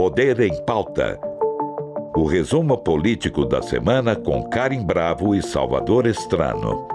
Poder em Pauta. O resumo político da semana com Karim Bravo e Salvador Estrano.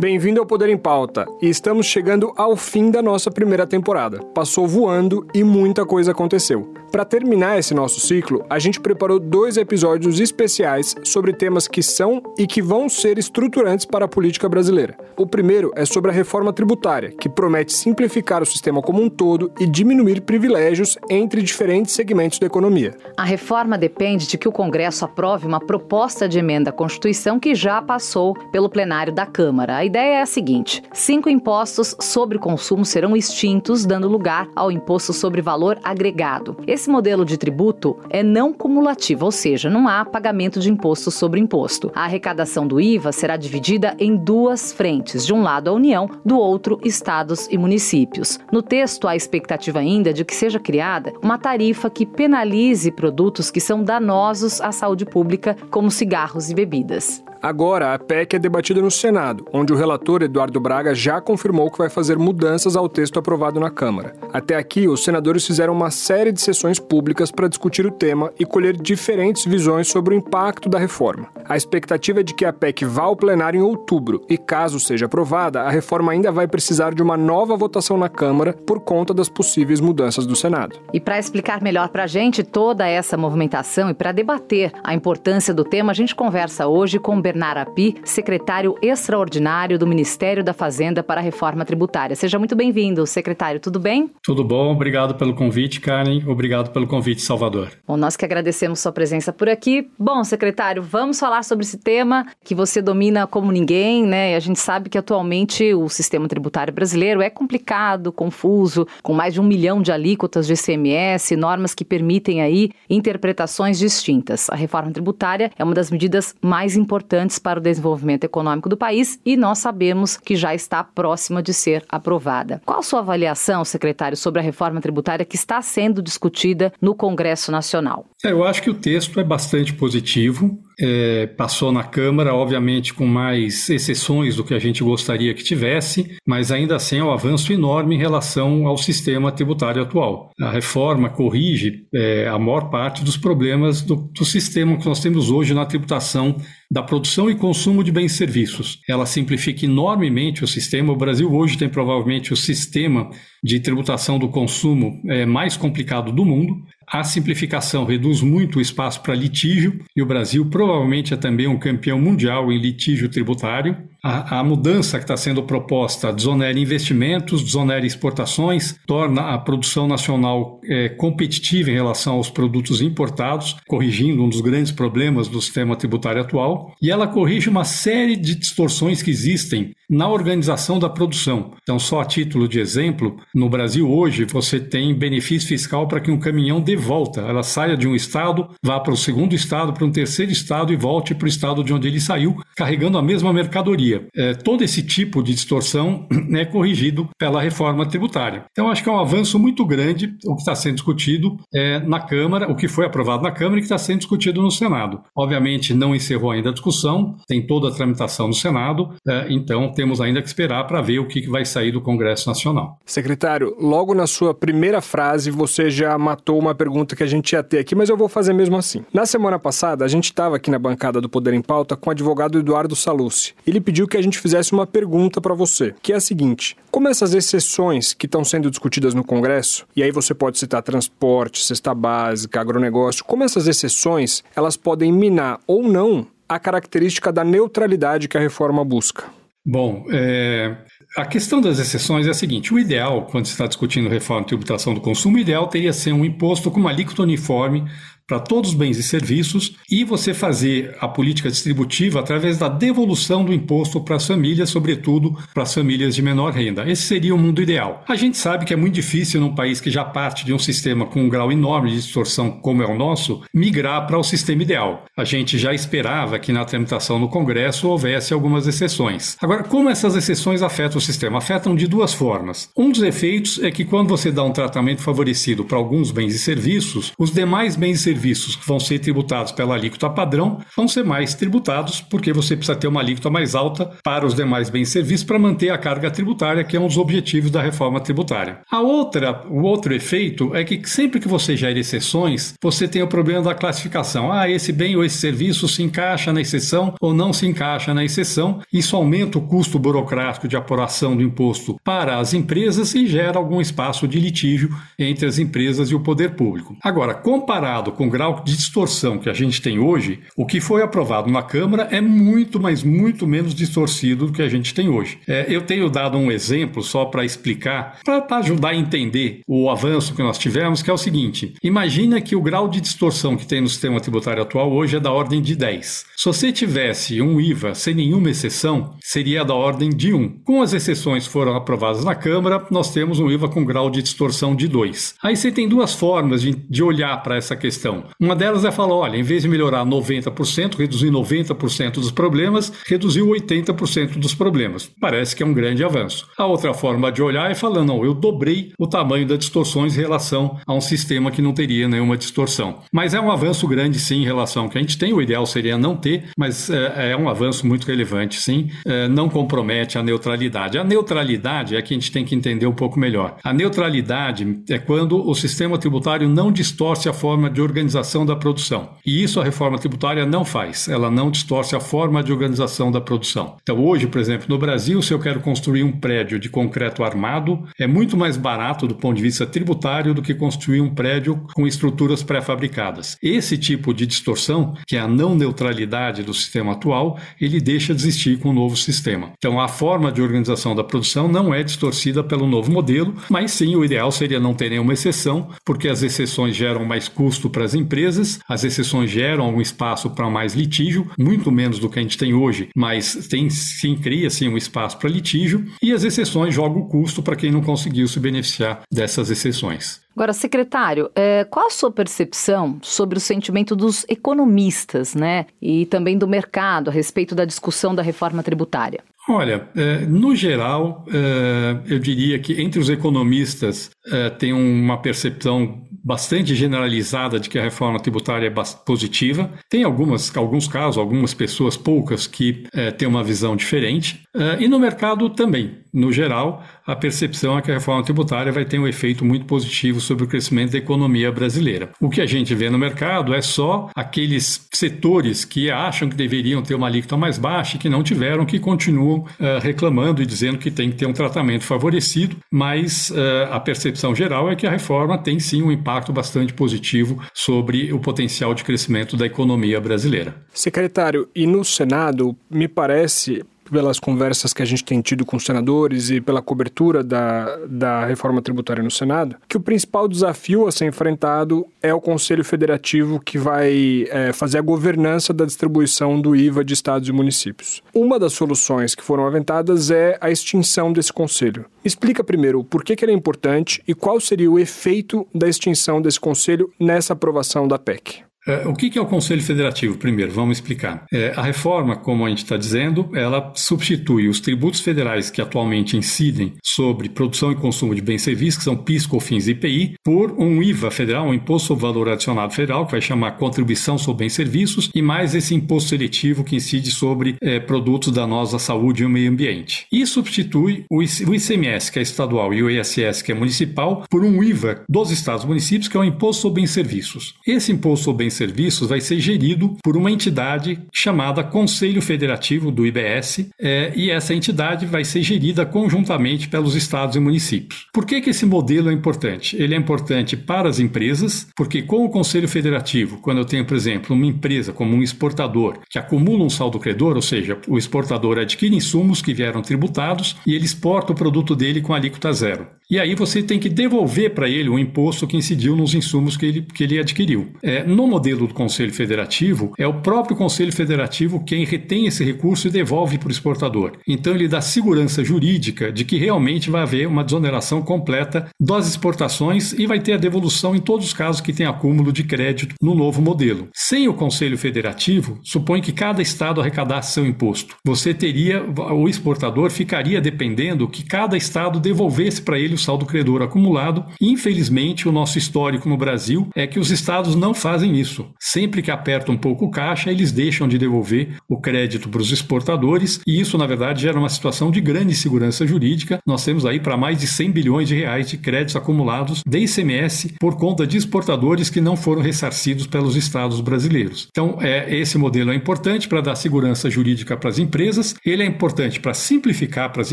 Bem-vindo ao Poder em Pauta e estamos chegando ao fim da nossa primeira temporada. Passou voando e muita coisa aconteceu. Para terminar esse nosso ciclo, a gente preparou dois episódios especiais sobre temas que são e que vão ser estruturantes para a política brasileira. O primeiro é sobre a reforma tributária, que promete simplificar o sistema como um todo e diminuir privilégios entre diferentes segmentos da economia. A reforma depende de que o Congresso aprove uma proposta de emenda à Constituição que já passou pelo plenário da Câmara. A ideia é a seguinte: cinco impostos sobre consumo serão extintos, dando lugar ao imposto sobre valor agregado. Esse esse modelo de tributo é não cumulativo, ou seja, não há pagamento de imposto sobre imposto. A arrecadação do IVA será dividida em duas frentes: de um lado a União, do outro estados e municípios. No texto, há expectativa ainda de que seja criada uma tarifa que penalize produtos que são danosos à saúde pública, como cigarros e bebidas. Agora, a PEC é debatida no Senado, onde o relator Eduardo Braga já confirmou que vai fazer mudanças ao texto aprovado na Câmara. Até aqui, os senadores fizeram uma série de sessões públicas para discutir o tema e colher diferentes visões sobre o impacto da reforma. A expectativa é de que a PEC vá ao plenário em outubro e, caso seja aprovada, a reforma ainda vai precisar de uma nova votação na Câmara por conta das possíveis mudanças do Senado. E para explicar melhor para a gente toda essa movimentação e para debater a importância do tema, a gente conversa hoje com Bernardo Api, secretário extraordinário do Ministério da Fazenda para a Reforma Tributária. Seja muito bem-vindo, secretário. Tudo bem? Tudo bom. Obrigado pelo convite, Karen. Obrigado pelo convite, Salvador. Bom, nós que agradecemos sua presença por aqui. Bom, secretário, vamos falar sobre esse tema que você domina como ninguém, né? E a gente sabe que atualmente o sistema tributário brasileiro é complicado, confuso, com mais de um milhão de alíquotas de ICMS, normas que permitem aí interpretações distintas. A reforma tributária é uma das medidas mais importantes para o desenvolvimento econômico do país e nós sabemos que já está próxima de ser aprovada. Qual a sua avaliação, secretário, sobre a reforma tributária que está sendo discutida no Congresso Nacional? É, eu acho que o texto é bastante positivo é, passou na Câmara, obviamente com mais exceções do que a gente gostaria que tivesse, mas ainda assim é um avanço enorme em relação ao sistema tributário atual. A reforma corrige é, a maior parte dos problemas do, do sistema que nós temos hoje na tributação da produção e consumo de bens e serviços. Ela simplifica enormemente o sistema. O Brasil hoje tem provavelmente o sistema de tributação do consumo é, mais complicado do mundo. A simplificação reduz muito o espaço para litígio e o Brasil provavelmente é também um campeão mundial em litígio tributário. A, a mudança que está sendo proposta desonera investimentos, desonera exportações, torna a produção nacional é, competitiva em relação aos produtos importados, corrigindo um dos grandes problemas do sistema tributário atual. E ela corrige uma série de distorções que existem na organização da produção. Então, só a título de exemplo, no Brasil hoje você tem benefício fiscal para que um caminhão dê volta, ela saia de um estado, vá para o segundo estado, para um terceiro estado e volte para o estado de onde ele saiu, carregando a mesma mercadoria. É, todo esse tipo de distorção é corrigido pela reforma tributária. Então, acho que é um avanço muito grande o que está sendo discutido é, na Câmara, o que foi aprovado na Câmara e que está sendo discutido no Senado. Obviamente, não encerrou ainda a discussão, tem toda a tramitação no Senado, é, então temos ainda que esperar para ver o que vai sair do Congresso Nacional. Secretário, logo na sua primeira frase, você já matou uma pergunta que a gente ia ter aqui, mas eu vou fazer mesmo assim. Na semana passada, a gente estava aqui na bancada do Poder em Pauta com o advogado Eduardo Salucci. Ele pediu que a gente fizesse uma pergunta para você, que é a seguinte: como essas exceções que estão sendo discutidas no Congresso, e aí você pode citar transporte, cesta básica, agronegócio, como essas exceções elas podem minar ou não a característica da neutralidade que a reforma busca? Bom, é, a questão das exceções é a seguinte: o ideal, quando se está discutindo reforma de tributação do consumo, o ideal teria ser um imposto com uma alíquota uniforme para todos os bens e serviços e você fazer a política distributiva através da devolução do imposto para as famílias, sobretudo para as famílias de menor renda. Esse seria o mundo ideal. A gente sabe que é muito difícil num país que já parte de um sistema com um grau enorme de distorção como é o nosso, migrar para o sistema ideal. A gente já esperava que na tramitação no Congresso houvesse algumas exceções. Agora, como essas exceções afetam o sistema? Afetam de duas formas. Um dos efeitos é que quando você dá um tratamento favorecido para alguns bens e serviços, os demais bens e que vão ser tributados pela alíquota padrão vão ser mais tributados, porque você precisa ter uma alíquota mais alta para os demais bens e serviços para manter a carga tributária, que é um dos objetivos da reforma tributária. A outra, o outro efeito é que sempre que você gera exceções, você tem o problema da classificação. Ah, esse bem ou esse serviço se encaixa na exceção ou não se encaixa na exceção. Isso aumenta o custo burocrático de apuração do imposto para as empresas e gera algum espaço de litígio entre as empresas e o poder público. Agora, comparado com o grau de distorção que a gente tem hoje, o que foi aprovado na Câmara é muito, mas muito menos distorcido do que a gente tem hoje. É, eu tenho dado um exemplo só para explicar, para ajudar a entender o avanço que nós tivemos, que é o seguinte: imagina que o grau de distorção que tem no sistema tributário atual hoje é da ordem de 10. Se você tivesse um IVA sem nenhuma exceção, seria da ordem de 1. Com as exceções foram aprovadas na Câmara, nós temos um IVA com grau de distorção de 2. Aí você tem duas formas de, de olhar para essa questão. Uma delas é falar: olha, em vez de melhorar 90%, reduzir 90% dos problemas, reduziu 80% dos problemas. Parece que é um grande avanço. A outra forma de olhar é falando: não, eu dobrei o tamanho das distorções em relação a um sistema que não teria nenhuma distorção. Mas é um avanço grande, sim, em relação ao que a gente tem. O ideal seria não ter, mas é, é um avanço muito relevante, sim. É, não compromete a neutralidade. A neutralidade é que a gente tem que entender um pouco melhor. A neutralidade é quando o sistema tributário não distorce a forma de organização da produção. E isso a reforma tributária não faz. Ela não distorce a forma de organização da produção. Então, hoje, por exemplo, no Brasil, se eu quero construir um prédio de concreto armado, é muito mais barato do ponto de vista tributário do que construir um prédio com estruturas pré-fabricadas. Esse tipo de distorção, que é a não neutralidade do sistema atual, ele deixa de existir com o novo sistema. Então, a forma de organização da produção não é distorcida pelo novo modelo, mas sim o ideal seria não ter nenhuma exceção, porque as exceções geram mais custo para as empresas, as exceções geram algum espaço para mais litígio, muito menos do que a gente tem hoje, mas tem sim cria sim um espaço para litígio e as exceções jogam o custo para quem não conseguiu se beneficiar dessas exceções. Agora, secretário, é, qual a sua percepção sobre o sentimento dos economistas, né, e também do mercado a respeito da discussão da reforma tributária? Olha, é, no geral, é, eu diria que entre os economistas tem uma percepção bastante generalizada de que a reforma tributária é positiva. Tem algumas, alguns casos, algumas pessoas, poucas, que têm uma visão diferente. e no mercado também. No geral, a percepção é que a reforma tributária vai ter um efeito muito positivo sobre o crescimento da economia brasileira. O que a gente vê no mercado é só aqueles setores que acham que deveriam ter uma alíquota mais baixa e que não tiveram, que continuam uh, reclamando e dizendo que tem que ter um tratamento favorecido, mas uh, a percepção geral é que a reforma tem sim um impacto bastante positivo sobre o potencial de crescimento da economia brasileira. Secretário, e no Senado, me parece, pelas conversas que a gente tem tido com os senadores e pela cobertura da, da reforma tributária no Senado, que o principal desafio a ser enfrentado é o Conselho Federativo que vai é, fazer a governança da distribuição do IVA de estados e municípios. Uma das soluções que foram aventadas é a extinção desse conselho. Explica primeiro por que, que ele é importante e qual seria o efeito da extinção desse conselho nessa aprovação da PEC. É, o que é o Conselho Federativo? Primeiro, vamos explicar. É, a reforma, como a gente está dizendo, ela substitui os tributos federais que atualmente incidem sobre produção e consumo de bens e serviços, que são PIS, COFINS e IPI, por um IVA federal, um Imposto sobre Valor Adicionado Federal, que vai chamar Contribuição sobre Bens e Serviços, e mais esse imposto seletivo que incide sobre é, produtos danosos à saúde e ao meio ambiente. E substitui o ICMS, que é estadual, e o ISS, que é municipal, por um IVA dos estados e municípios, que é o Imposto sobre Bens e Serviços. Esse Imposto sobre Bens serviços vai ser gerido por uma entidade chamada Conselho Federativo do IBS, é, e essa entidade vai ser gerida conjuntamente pelos estados e municípios. Por que, que esse modelo é importante? Ele é importante para as empresas, porque com o Conselho Federativo, quando eu tenho, por exemplo, uma empresa como um exportador que acumula um saldo credor, ou seja, o exportador adquire insumos que vieram tributados e ele exporta o produto dele com alíquota zero. E aí você tem que devolver para ele o imposto que incidiu nos insumos que ele, que ele adquiriu. É, no modelo do Conselho Federativo, é o próprio Conselho Federativo quem retém esse recurso e devolve para o exportador. Então ele dá segurança jurídica de que realmente vai haver uma desoneração completa das exportações e vai ter a devolução em todos os casos que tem acúmulo de crédito no novo modelo. Sem o Conselho Federativo, supõe que cada estado arrecadasse seu imposto. Você teria, o exportador ficaria dependendo que cada estado devolvesse para ele o saldo credor acumulado. Infelizmente, o nosso histórico no Brasil é que os estados não fazem isso. Sempre que apertam um pouco o caixa, eles deixam de devolver o crédito para os exportadores e isso, na verdade, gera uma situação de grande insegurança jurídica. Nós temos aí para mais de 100 bilhões de reais de créditos acumulados de ICMS por conta de exportadores que não foram ressarcidos pelos estados brasileiros. Então, é, esse modelo é importante para dar segurança jurídica para as empresas, ele é importante para simplificar para as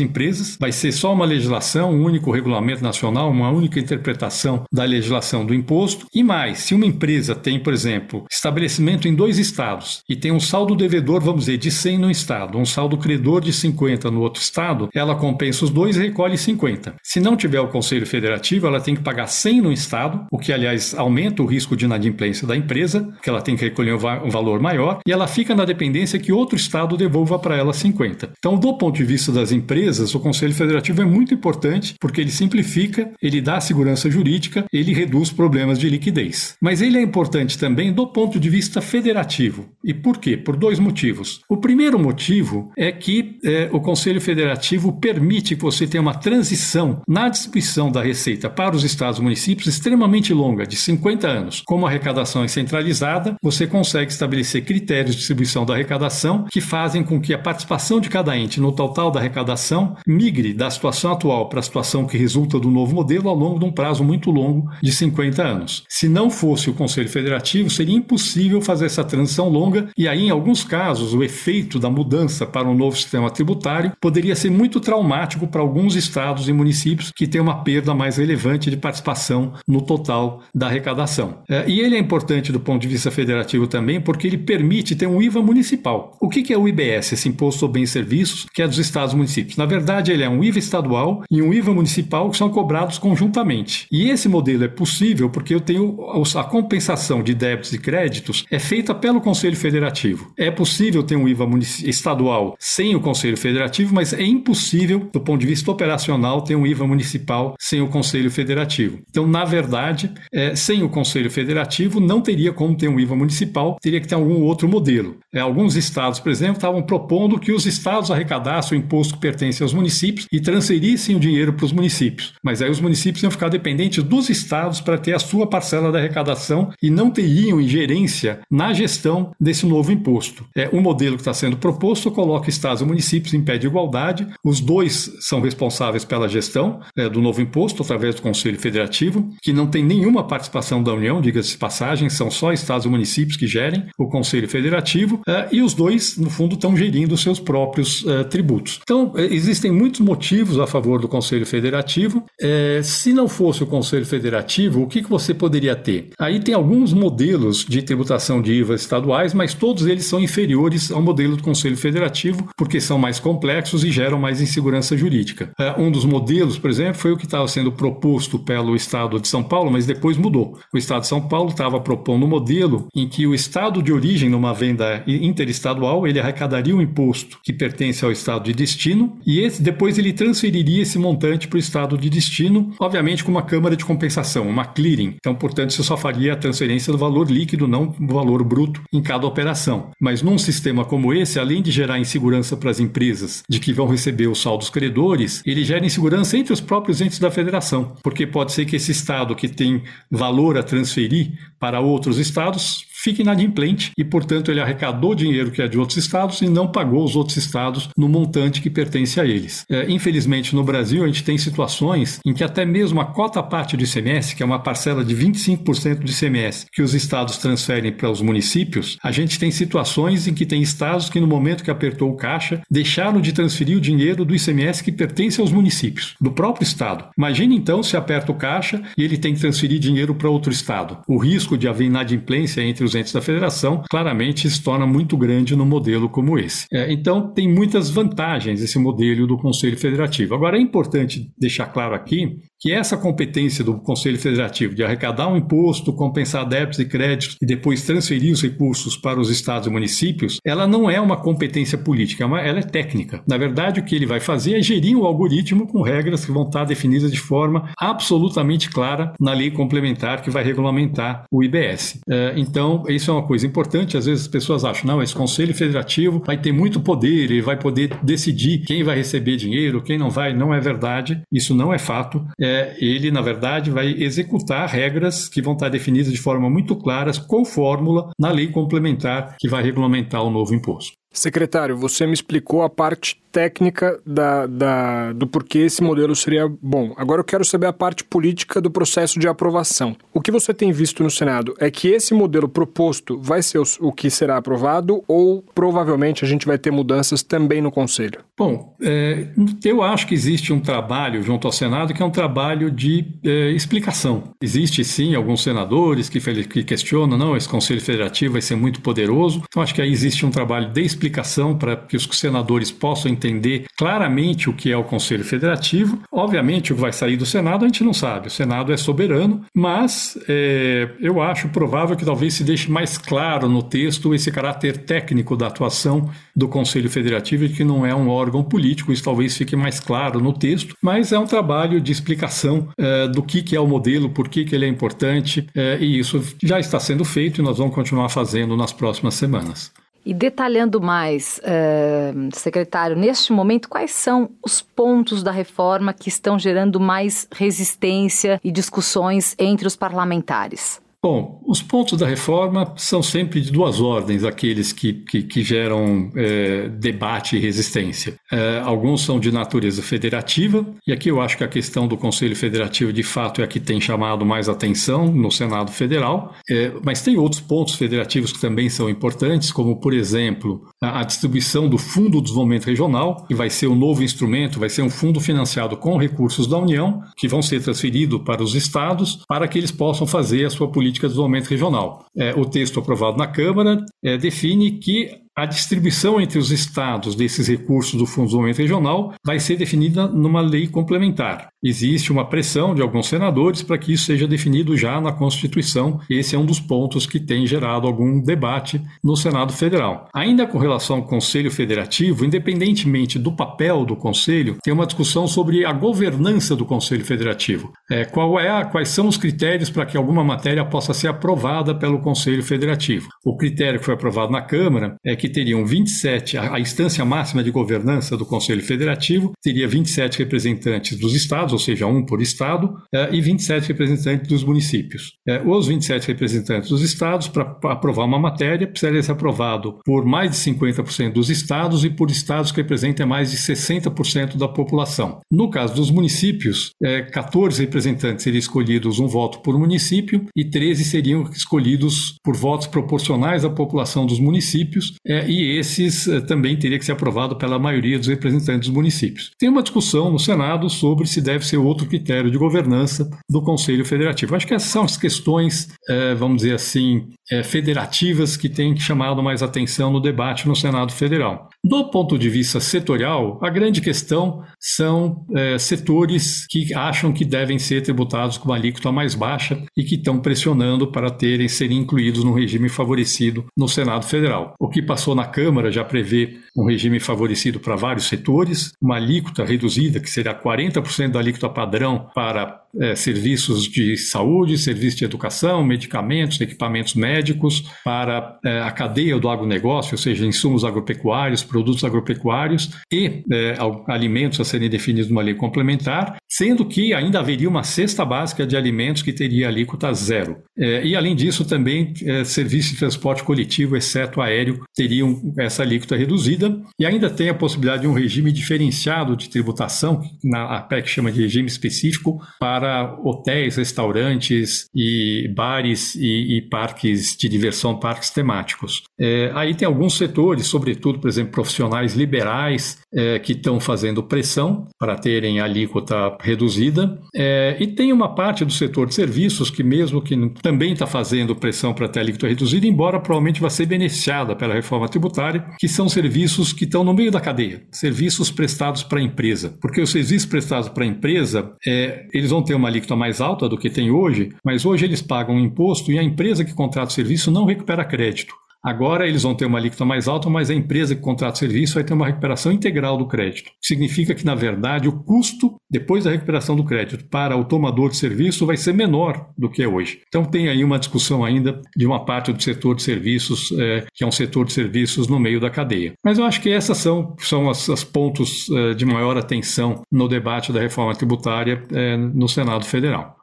empresas, vai ser só uma legislação, um único regulamento nacional, uma única interpretação da legislação do imposto. E mais, se uma empresa tem, por exemplo, estabelecimento em dois estados e tem um saldo devedor, vamos dizer, de 100 no estado, um saldo credor de 50 no outro estado, ela compensa os dois e recolhe 50. Se não tiver o Conselho Federativo, ela tem que pagar 100 no estado, o que, aliás, aumenta o risco de inadimplência da empresa, que ela tem que recolher um valor maior, e ela fica na dependência que outro estado devolva para ela 50. Então, do ponto de vista das empresas, o Conselho Federativo é muito importante porque ele simplifica, ele dá segurança jurídica, ele reduz problemas de liquidez. Mas ele é importante também do ponto de vista federativo. E por quê? Por dois motivos. O primeiro motivo é que é, o Conselho Federativo permite que você tenha uma transição na distribuição da receita para os estados e municípios extremamente longa, de 50 anos. Como a arrecadação é centralizada, você consegue estabelecer critérios de distribuição da arrecadação que fazem com que a participação de cada ente no total da arrecadação migre da situação atual para a situação que resulta do novo modelo ao longo de um prazo muito longo de 50 anos. Se não fosse o Conselho Federativo, seria impossível fazer essa transição longa e aí, em alguns casos, o efeito da mudança para um novo sistema tributário poderia ser muito traumático para alguns estados e municípios que têm uma perda mais relevante de participação no total da arrecadação. É, e ele é importante do ponto de vista federativo também porque ele permite ter um IVA municipal. O que é o IBS, esse Imposto sobre Bens e Serviços, que é dos estados e municípios? Na verdade, ele é um IVA estadual e um IVA municipal que são cobrados conjuntamente. E esse modelo é possível porque eu tenho a compensação de débitos e créditos é feita pelo Conselho Federativo. É possível ter um IVA estadual sem o Conselho Federativo, mas é impossível, do ponto de vista operacional, ter um IVA municipal sem o Conselho Federativo. Então, na verdade, é, sem o Conselho Federativo, não teria como ter um IVA municipal, teria que ter algum outro modelo. É, alguns estados, por exemplo, estavam propondo que os estados arrecadassem o imposto que pertence aos municípios e transferissem o dinheiro para os municípios. Mas aí os municípios iam ficar dependentes dos estados para ter a sua parcela da arrecadação e não teriam ingerência na gestão desse novo imposto. É, o modelo que está sendo proposto coloca estados e municípios em pé de igualdade, os dois são responsáveis pela gestão é, do novo imposto através do Conselho Federativo, que não tem nenhuma participação da União, diga-se de passagem, são só estados e municípios que gerem o Conselho Federativo, é, e os dois, no fundo, estão gerindo seus próprios é, tributos. Então, é, existem muitos motivos a favor do Conselho Federativo. É, se não fosse o Conselho Federativo, o que, que você poderia ter? Aí tem alguns modelos de tributação de IVA estaduais, mas todos eles são inferiores ao modelo do Conselho Federativo, porque são mais complexos e geram mais insegurança jurídica. É, um dos modelos, por exemplo, foi o que estava sendo proposto pelo Estado de São Paulo, mas depois mudou. O Estado de São Paulo estava propondo um modelo em que o Estado de origem, numa venda interestadual, ele arrecadaria o um imposto que pertence ao Estado de destino e esse, depois ele transferiria esse montante para o Estado de destino, obviamente com uma câmara de compensação, uma clearing. Então, portanto, você só faria a transferência do valor líquido, não valor bruto em cada operação. Mas num sistema como esse, além de gerar insegurança para as empresas de que vão receber os saldos credores, ele gera insegurança entre os próprios entes da federação, porque pode ser que esse estado que tem valor a transferir para outros estados fica inadimplente e, portanto, ele arrecadou dinheiro que é de outros estados e não pagou os outros estados no montante que pertence a eles. É, infelizmente, no Brasil, a gente tem situações em que até mesmo a cota parte do ICMS, que é uma parcela de 25% do ICMS que os estados transferem para os municípios, a gente tem situações em que tem estados que, no momento que apertou o caixa, deixaram de transferir o dinheiro do ICMS que pertence aos municípios, do próprio estado. Imagine então se aperta o caixa e ele tem que transferir dinheiro para outro estado. O risco de haver inadimplência entre os os entes da federação, claramente se torna muito grande no modelo como esse. É, então, tem muitas vantagens esse modelo do Conselho Federativo. Agora, é importante deixar claro aqui que essa competência do Conselho Federativo de arrecadar um imposto, compensar débitos e créditos e depois transferir os recursos para os estados e municípios, ela não é uma competência política, é ela é técnica. Na verdade, o que ele vai fazer é gerir um algoritmo com regras que vão estar definidas de forma absolutamente clara na lei complementar que vai regulamentar o IBS. É, então, isso é uma coisa importante. Às vezes as pessoas acham, não, esse Conselho Federativo vai ter muito poder, ele vai poder decidir quem vai receber dinheiro, quem não vai. Não é verdade, isso não é fato. É, ele, na verdade, vai executar regras que vão estar definidas de forma muito claras, com fórmula, na lei complementar que vai regulamentar o novo imposto. Secretário, você me explicou a parte técnica da, da, do porquê esse modelo seria bom. Agora eu quero saber a parte política do processo de aprovação. O que você tem visto no Senado é que esse modelo proposto vai ser o, o que será aprovado ou provavelmente a gente vai ter mudanças também no Conselho? Bom, é, eu acho que existe um trabalho junto ao Senado que é um trabalho de é, explicação. Existe sim alguns senadores que, que questionam, não, esse Conselho Federativo vai ser muito poderoso. Então acho que aí existe um trabalho de explicação explicação para que os senadores possam entender claramente o que é o Conselho Federativo. Obviamente, o que vai sair do Senado a gente não sabe, o Senado é soberano, mas é, eu acho provável que talvez se deixe mais claro no texto esse caráter técnico da atuação do Conselho Federativo que não é um órgão político, isso talvez fique mais claro no texto, mas é um trabalho de explicação é, do que, que é o modelo, por que, que ele é importante, é, e isso já está sendo feito e nós vamos continuar fazendo nas próximas semanas. E detalhando mais, uh, secretário, neste momento, quais são os pontos da reforma que estão gerando mais resistência e discussões entre os parlamentares? Bom, os pontos da reforma são sempre de duas ordens, aqueles que, que, que geram é, debate e resistência. É, alguns são de natureza federativa, e aqui eu acho que a questão do Conselho Federativo de fato é a que tem chamado mais atenção no Senado Federal, é, mas tem outros pontos federativos que também são importantes, como, por exemplo, a, a distribuição do Fundo do Desenvolvimento Regional, que vai ser um novo instrumento, vai ser um fundo financiado com recursos da União, que vão ser transferidos para os estados, para que eles possam fazer a sua política política de desenvolvimento regional. É, o texto aprovado na Câmara é, define que a distribuição entre os estados desses recursos do Fundo de Desenvolvimento Regional vai ser definida numa lei complementar. Existe uma pressão de alguns senadores para que isso seja definido já na Constituição. Esse é um dos pontos que tem gerado algum debate no Senado Federal. Ainda com relação ao Conselho Federativo, independentemente do papel do Conselho, tem uma discussão sobre a governança do Conselho Federativo. É, qual é a, quais são os critérios para que alguma matéria possa ser aprovada pelo Conselho Federativo? O critério que foi aprovado na Câmara é que teriam 27, a, a instância máxima de governança do Conselho Federativo teria 27 representantes dos estados estados, ou seja, um por estado, eh, e 27 representantes dos municípios. Eh, os 27 representantes dos estados, para aprovar uma matéria, precisaria ser aprovado por mais de 50% dos estados e por estados que representem mais de 60% da população. No caso dos municípios, 14 eh, representantes seriam escolhidos um voto por município e 13 seriam escolhidos por votos proporcionais à população dos municípios, e esses também teriam que ser aprovados pela maioria dos representantes dos municípios. Tem uma discussão no Senado sobre se deve ser outro critério de governança do Conselho Federativo. Acho que essas são as questões, é, vamos dizer assim, é, federativas que têm chamado mais atenção no debate no Senado Federal. Do ponto de vista setorial, a grande questão são é, setores que acham que devem ser tributados com uma alíquota mais baixa e que estão pressionando para terem serem incluídos no regime favorecido no Senado Federal. O que passou na Câmara já prevê um regime favorecido para vários setores, uma alíquota reduzida, que será 40% da alíquota padrão para é, serviços de saúde, serviços de educação, medicamentos, equipamentos médicos, para é, a cadeia do agronegócio, ou seja, insumos agropecuários, produtos agropecuários e é, alimentos a serem definidos numa lei complementar, sendo que ainda haveria uma cesta básica de alimentos que teria alíquota zero. E, além disso, também serviços de transporte coletivo, exceto aéreo, teriam essa alíquota reduzida. E ainda tem a possibilidade de um regime diferenciado de tributação, que na PEC chama de regime específico, para hotéis, restaurantes e bares e, e parques de diversão, parques temáticos. É, aí tem alguns setores, sobretudo, por exemplo, profissionais liberais, é, que estão fazendo pressão para terem a alíquota reduzida, é, e tem uma parte do setor de serviços que, mesmo que também está fazendo pressão para ter alíquota reduzida, embora provavelmente vá ser beneficiada pela reforma tributária, que são serviços que estão no meio da cadeia, serviços prestados para a empresa. Porque os serviços prestados para a empresa, é, eles vão ter uma alíquota mais alta do que tem hoje, mas hoje eles pagam imposto e a empresa que contrata o serviço não recupera crédito. Agora eles vão ter uma alíquota mais alta, mas a empresa que contrata o serviço vai ter uma recuperação integral do crédito. Significa que, na verdade, o custo, depois da recuperação do crédito, para o tomador de serviço vai ser menor do que é hoje. Então tem aí uma discussão ainda de uma parte do setor de serviços, é, que é um setor de serviços no meio da cadeia. Mas eu acho que essas são, são as, as pontos é, de maior atenção no debate da reforma tributária é, no Senado Federal.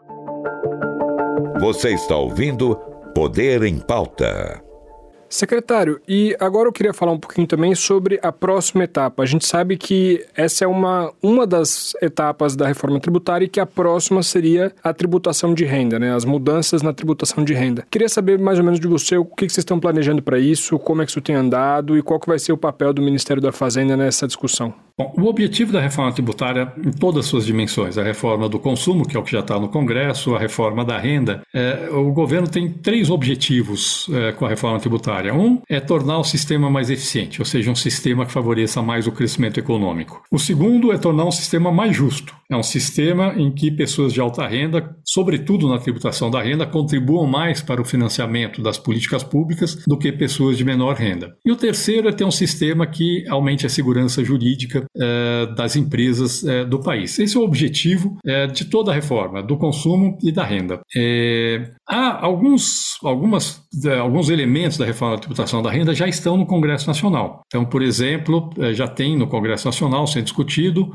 Você está ouvindo Poder em Pauta. Secretário, e agora eu queria falar um pouquinho também sobre a próxima etapa. A gente sabe que essa é uma, uma das etapas da reforma tributária e que a próxima seria a tributação de renda, né? as mudanças na tributação de renda. Queria saber mais ou menos de você o que, vocês estão planejando para isso, como é que isso tem andado e qual que vai ser o papel do Ministério da Fazenda nessa discussão. Bom, o objetivo da reforma tributária, em todas as suas dimensões, a reforma do consumo, que é o que já está no Congresso, a reforma da renda, é, o governo tem três objetivos é, com a reforma tributária. Um é tornar o sistema mais eficiente, ou seja, um sistema que favoreça mais o crescimento econômico. O segundo é tornar um sistema mais justo. É um sistema em que pessoas de alta renda, sobretudo na tributação da renda, contribuam mais para o financiamento das políticas públicas do que pessoas de menor renda. E o terceiro é ter um sistema que aumente a segurança jurídica das empresas é, do país. Esse é o objetivo é, de toda a reforma, do consumo e da renda. há alguns, algumas, alguns elementos da reforma da tributação da renda já estão no Congresso Nacional. Então, por exemplo, já tem no Congresso Nacional sendo discutido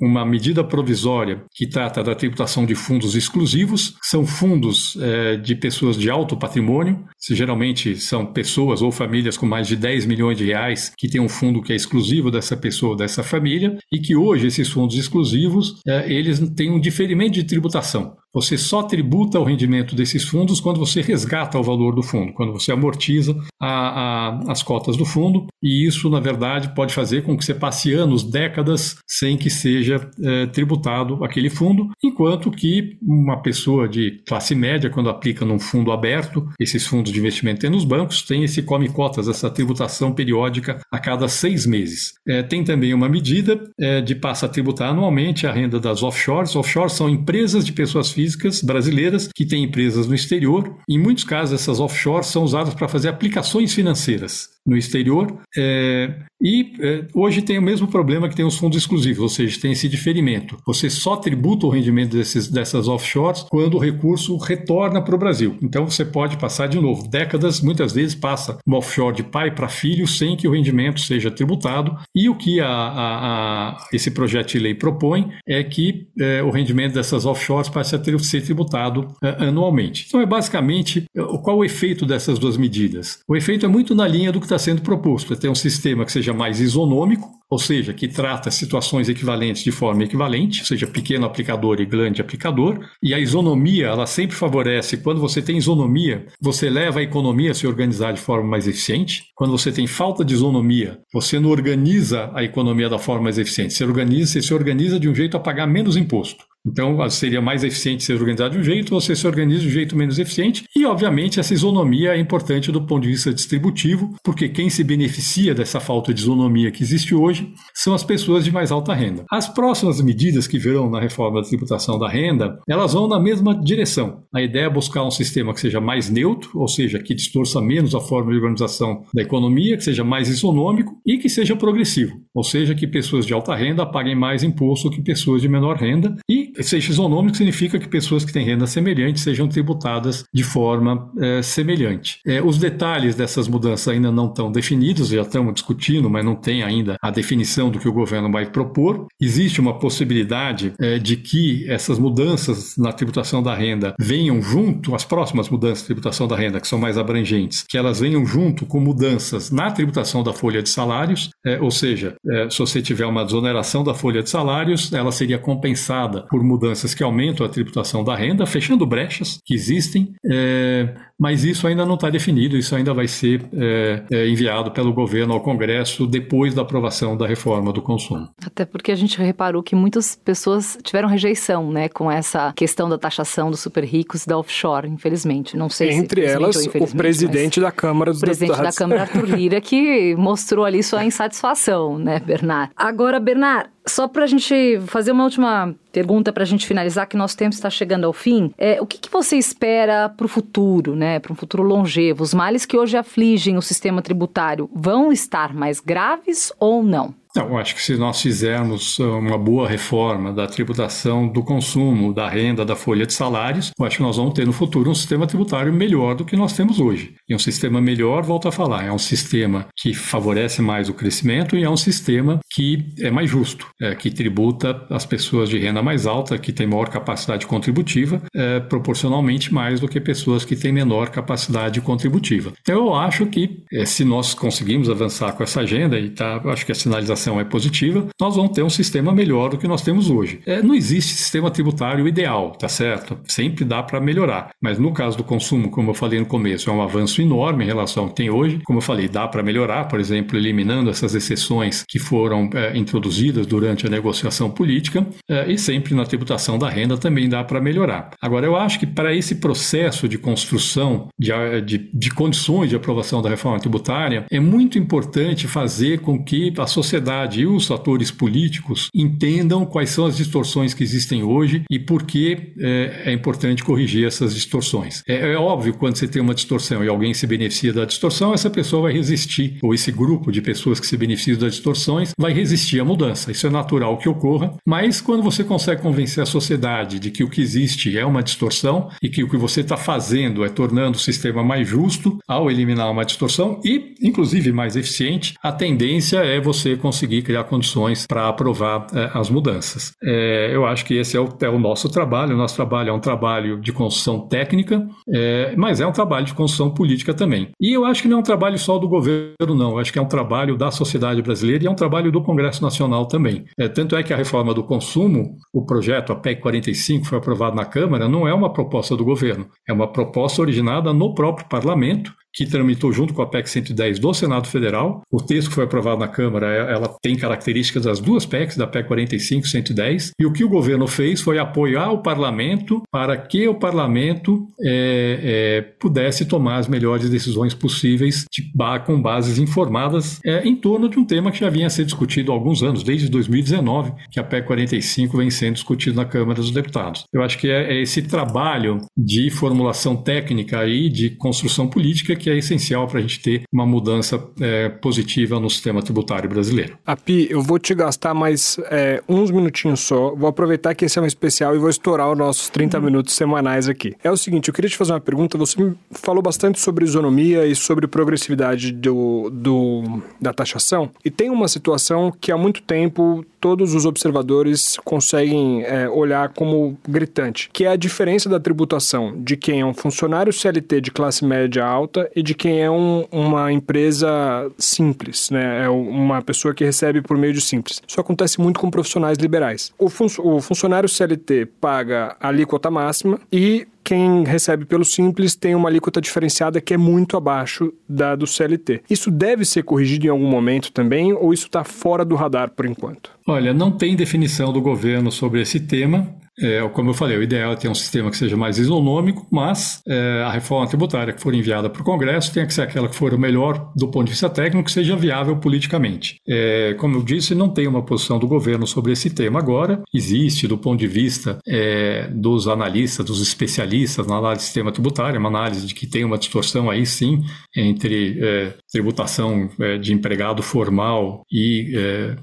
uma medida provisória que trata da tributação de fundos exclusivos, são fundos de pessoas de alto patrimônio, se geralmente são pessoas ou famílias com mais de 10 milhões de reais que têm um fundo que é exclusivo dessa pessoa pessoa dessa família e que hoje esses fundos exclusivos é, eles têm um diferimento de tributação. Você só tributa o rendimento desses fundos quando você resgata o valor do fundo, quando você amortiza a, a, as cotas do fundo, e isso, na verdade, pode fazer com que você passe anos, décadas, sem que seja é, tributado aquele fundo, enquanto que uma pessoa de classe média, quando aplica num fundo aberto, esses fundos de investimento tem nos bancos, tem esse come cotas, essa tributação periódica a cada seis meses. É, tem também uma medida é, de passa a tributar anualmente a renda das offshores. Offshores são empresas de pessoas físicas físicas brasileiras que têm empresas no exterior. Em muitos casos, essas offshores são usadas para fazer aplicações financeiras no exterior. É, e é, hoje tem o mesmo problema que tem os fundos exclusivos, ou seja, tem esse diferimento. Você só tributa o rendimento desses, dessas offshores quando o recurso retorna para o Brasil. Então você pode passar de novo. Décadas, muitas vezes, passa uma offshore de pai para filho sem que o rendimento seja tributado. E o que a, a, a, esse projeto de lei propõe é que é, o rendimento dessas offshores passe a ter, ser tributado é, anualmente. Então é basicamente qual o efeito dessas duas medidas. O efeito é muito na linha do que está sendo proposto. É ter um sistema que seja mais isonômico, ou seja, que trata situações equivalentes de forma equivalente, ou seja, pequeno aplicador e grande aplicador. E a isonomia, ela sempre favorece, quando você tem isonomia, você leva a economia a se organizar de forma mais eficiente. Quando você tem falta de isonomia, você não organiza a economia da forma mais eficiente. Você organiza, você se organiza de um jeito a pagar menos imposto. Então, seria mais eficiente ser organizado de um jeito, você se organiza de um jeito menos eficiente. E, obviamente, essa isonomia é importante do ponto de vista distributivo, porque quem se beneficia dessa falta de isonomia que existe hoje são as pessoas de mais alta renda. As próximas medidas que virão na reforma da tributação da renda, elas vão na mesma direção. A ideia é buscar um sistema que seja mais neutro, ou seja, que distorça menos a forma de organização da economia, que seja mais isonômico e que seja progressivo, ou seja, que pessoas de alta renda paguem mais imposto que pessoas de menor renda e seja isonômico significa que pessoas que têm renda semelhante sejam tributadas de forma é, semelhante. É, os detalhes dessas mudanças ainda não estão definidos, já estamos discutindo, mas não tem ainda a definição do que o governo vai propor. Existe uma possibilidade é, de que essas mudanças na tributação da renda venham junto, as próximas mudanças na tributação da renda, que são mais abrangentes, que elas venham junto com mudanças na tributação da folha de salários, ou seja, se você tiver uma desoneração da folha de salários, ela seria compensada por por mudanças que aumentam a tributação da renda, fechando brechas que existem, é, mas isso ainda não está definido, isso ainda vai ser é, é, enviado pelo governo ao Congresso depois da aprovação da reforma do consumo. Até porque a gente reparou que muitas pessoas tiveram rejeição né, com essa questão da taxação dos super ricos da offshore, infelizmente. Não sei Entre se, elas, o presidente da Câmara dos o presidente Deputados. da Câmara, Arthur Lira, que mostrou ali sua insatisfação, né, Bernard? Agora, Bernard, só para a gente fazer uma última pergunta para a gente finalizar, que nosso tempo está chegando ao fim, é, o que, que você espera para o futuro, né, para um futuro longevo? Os males que hoje afligem o sistema tributário vão estar mais graves ou não? Eu acho que se nós fizermos uh, uma boa reforma da tributação do consumo, da renda, da folha de salários, eu acho que nós vamos ter no futuro um sistema tributário melhor do que nós temos hoje. E um sistema melhor, volto a falar, é um sistema que favorece mais o crescimento e é um sistema que é mais justo, é, que tributa as pessoas de renda mais alta, que têm maior capacidade contributiva, é, proporcionalmente mais do que pessoas que têm menor capacidade contributiva. Então eu acho que é, se nós conseguimos avançar com essa agenda, e tá, acho que a sinalização é positiva, nós vamos ter um sistema melhor do que nós temos hoje. É, não existe sistema tributário ideal, tá certo? Sempre dá para melhorar. Mas no caso do consumo, como eu falei no começo, é um avanço enorme em relação ao que tem hoje. Como eu falei, dá para melhorar, por exemplo, eliminando essas exceções que foram é, introduzidas durante a negociação política, é, e sempre na tributação da renda também dá para melhorar. Agora, eu acho que para esse processo de construção de, de, de condições de aprovação da reforma tributária, é muito importante fazer com que a sociedade sociedade e os atores políticos entendam quais são as distorções que existem hoje e por que é, é importante corrigir essas distorções. É, é, óbvio quando você tem uma distorção e alguém se beneficia da distorção, essa pessoa vai resistir, ou esse grupo de pessoas que se beneficiam das distorções vai resistir à mudança. Isso é natural que ocorra, mas quando você consegue convencer a sociedade de que o que existe é uma distorção e que o que você está fazendo é tornando o sistema mais justo ao eliminar uma distorção e, inclusive, mais eficiente, a tendência é você conseguir criar condições para aprovar é, as mudanças. É, eu acho que esse é o, é o, nosso trabalho. O nosso trabalho é um trabalho de construção técnica, é, mas é um trabalho de construção política também. E eu acho que não é um trabalho só do governo, não. Eu acho que é um trabalho da sociedade brasileira e é um trabalho do Congresso Nacional também. Tanto é que a reforma do consumo, o projeto, a PEC 45, foi aprovado na Câmara, não é uma proposta do governo, é uma proposta originada no próprio parlamento que tramitou junto com a PEC 110 do Senado Federal. O texto que foi aprovado na Câmara, é, ela tem características das duas PECs, da PEC 45 e 110, e o que o governo fez foi apoiar o parlamento para que o parlamento é, é, pudesse tomar as melhores decisões possíveis de, com bases informadas é, em torno de um tema que já vinha a ser discutido há alguns anos, desde 2019, que a PEC 45 vem sendo discutido na Câmara dos Deputados. Eu acho que é, é esse trabalho de formulação técnica e de construção política que é essencial para a gente ter uma mudança é, positiva no sistema tributário brasileiro. Api, eu vou te gastar mais é, uns minutinhos só. Vou aproveitar que esse é um especial e vou estourar os nossos 30 uhum. minutos semanais aqui. É o seguinte, eu queria te fazer uma pergunta. Você falou bastante sobre isonomia e sobre progressividade do, do, da taxação. E tem uma situação que há muito tempo todos os observadores conseguem é, olhar como gritante, que é a diferença da tributação de quem é um funcionário CLT de classe média alta e de quem é um, uma empresa simples, né? É uma pessoa que recebe por meio de simples. Isso acontece muito com profissionais liberais. O, fun o funcionário CLT paga a alíquota máxima e quem recebe pelo Simples tem uma alíquota diferenciada que é muito abaixo da do CLT. Isso deve ser corrigido em algum momento também ou isso está fora do radar por enquanto? Olha, não tem definição do governo sobre esse tema. É, como eu falei, o ideal é ter um sistema que seja mais isonômico, mas é, a reforma tributária que for enviada para o Congresso tem que ser aquela que for o melhor do ponto de vista técnico, que seja viável politicamente. É, como eu disse, não tem uma posição do governo sobre esse tema agora. Existe, do ponto de vista é, dos analistas, dos especialistas na análise do sistema tributário, uma análise de que tem uma distorção aí sim entre é, tributação é, de empregado formal e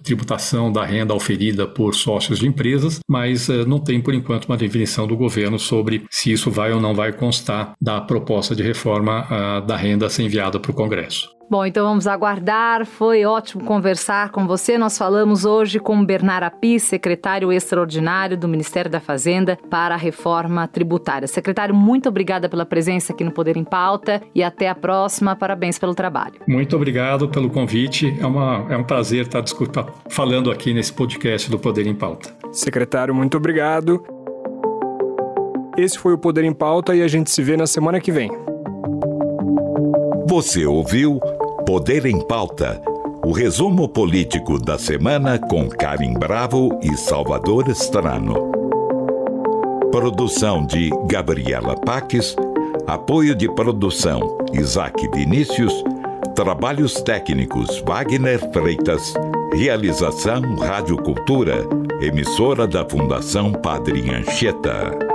tributação da renda oferida por sócios de empresas, mas não tem por enquanto, uma definição do governo sobre se isso vai ou não vai constar da proposta de reforma uh, da renda a ser enviada para o Congresso. Bom, então vamos aguardar. Foi ótimo conversar com você. Nós falamos hoje com Bernard Api, secretário extraordinário do Ministério da Fazenda para a reforma tributária. Secretário, muito obrigada pela presença aqui no Poder em Pauta e até a próxima. Parabéns pelo trabalho. Muito obrigado pelo convite. É, uma, é um prazer estar falando aqui nesse podcast do Poder em Pauta. Secretário, muito obrigado. Esse foi o Poder em Pauta e a gente se vê na semana que vem. Você ouviu Poder em Pauta, o resumo político da semana com Karim Bravo e Salvador Estrano. Produção de Gabriela Paques, apoio de produção Isaac Vinícius, trabalhos técnicos Wagner Freitas, realização Rádio Cultura, emissora da Fundação Padre Anchieta.